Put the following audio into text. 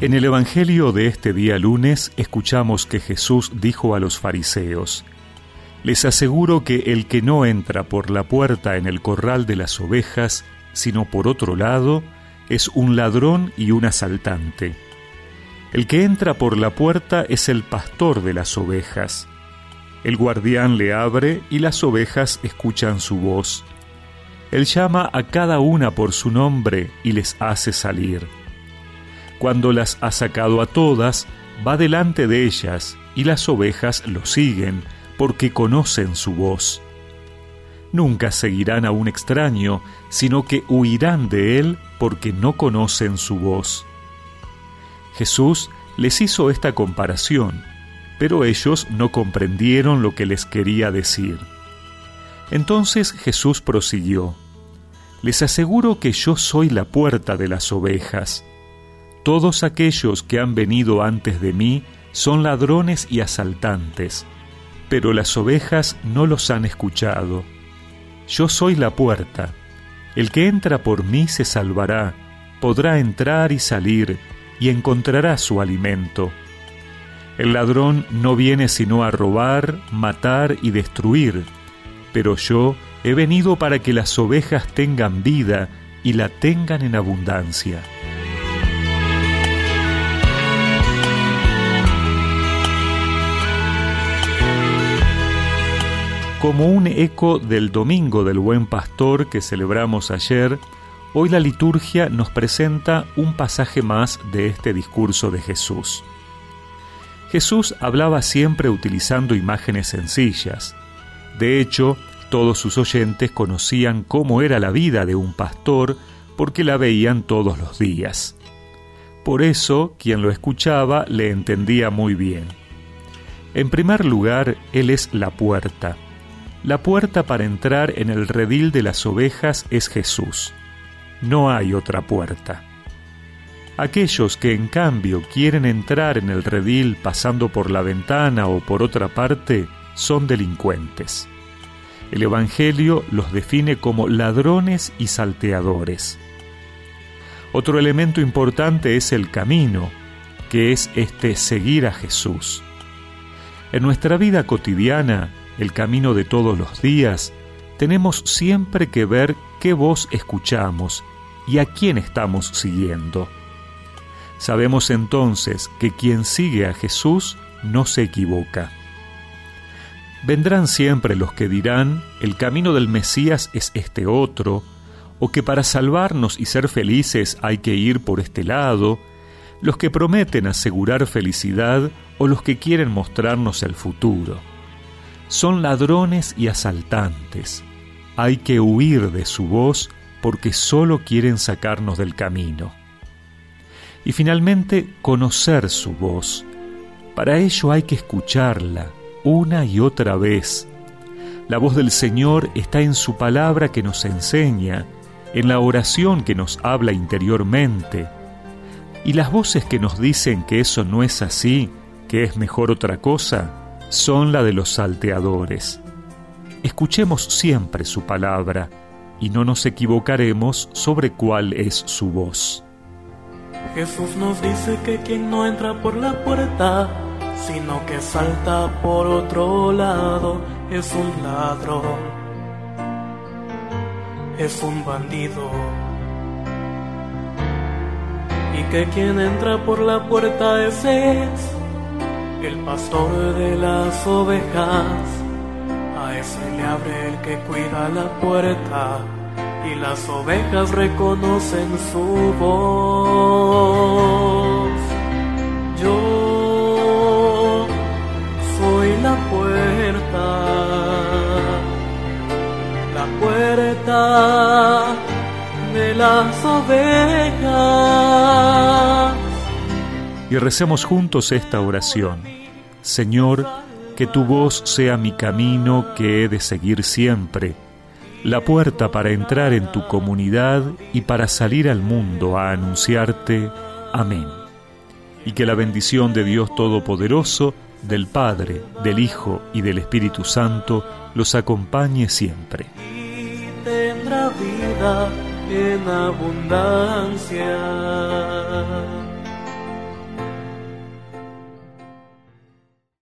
En el Evangelio de este día lunes escuchamos que Jesús dijo a los fariseos, Les aseguro que el que no entra por la puerta en el corral de las ovejas, sino por otro lado, es un ladrón y un asaltante. El que entra por la puerta es el pastor de las ovejas. El guardián le abre y las ovejas escuchan su voz. Él llama a cada una por su nombre y les hace salir. Cuando las ha sacado a todas, va delante de ellas, y las ovejas lo siguen, porque conocen su voz. Nunca seguirán a un extraño, sino que huirán de él porque no conocen su voz. Jesús les hizo esta comparación, pero ellos no comprendieron lo que les quería decir. Entonces Jesús prosiguió, Les aseguro que yo soy la puerta de las ovejas. Todos aquellos que han venido antes de mí son ladrones y asaltantes, pero las ovejas no los han escuchado. Yo soy la puerta. El que entra por mí se salvará, podrá entrar y salir, y encontrará su alimento. El ladrón no viene sino a robar, matar y destruir, pero yo he venido para que las ovejas tengan vida y la tengan en abundancia. Como un eco del Domingo del Buen Pastor que celebramos ayer, hoy la liturgia nos presenta un pasaje más de este discurso de Jesús. Jesús hablaba siempre utilizando imágenes sencillas. De hecho, todos sus oyentes conocían cómo era la vida de un pastor porque la veían todos los días. Por eso, quien lo escuchaba le entendía muy bien. En primer lugar, Él es la puerta la puerta para entrar en el redil de las ovejas es Jesús. No hay otra puerta. Aquellos que en cambio quieren entrar en el redil pasando por la ventana o por otra parte son delincuentes. El Evangelio los define como ladrones y salteadores. Otro elemento importante es el camino, que es este seguir a Jesús. En nuestra vida cotidiana el camino de todos los días, tenemos siempre que ver qué voz escuchamos y a quién estamos siguiendo. Sabemos entonces que quien sigue a Jesús no se equivoca. Vendrán siempre los que dirán, el camino del Mesías es este otro, o que para salvarnos y ser felices hay que ir por este lado, los que prometen asegurar felicidad o los que quieren mostrarnos el futuro son ladrones y asaltantes. Hay que huir de su voz porque solo quieren sacarnos del camino. Y finalmente, conocer su voz. Para ello hay que escucharla una y otra vez. La voz del Señor está en su palabra que nos enseña, en la oración que nos habla interiormente. Y las voces que nos dicen que eso no es así, que es mejor otra cosa, son la de los salteadores. Escuchemos siempre su palabra y no nos equivocaremos sobre cuál es su voz. Jesús nos dice que quien no entra por la puerta, sino que salta por otro lado, es un ladrón, es un bandido. Y que quien entra por la puerta ese es el pastor de las ovejas, a ese le abre el que cuida la puerta y las ovejas reconocen su voz. Yo soy la puerta, la puerta de las ovejas y recemos juntos esta oración. Señor, que tu voz sea mi camino que he de seguir siempre, la puerta para entrar en tu comunidad y para salir al mundo a anunciarte. Amén. Y que la bendición de Dios Todopoderoso, del Padre, del Hijo y del Espíritu Santo los acompañe siempre. Y tendrá vida en abundancia.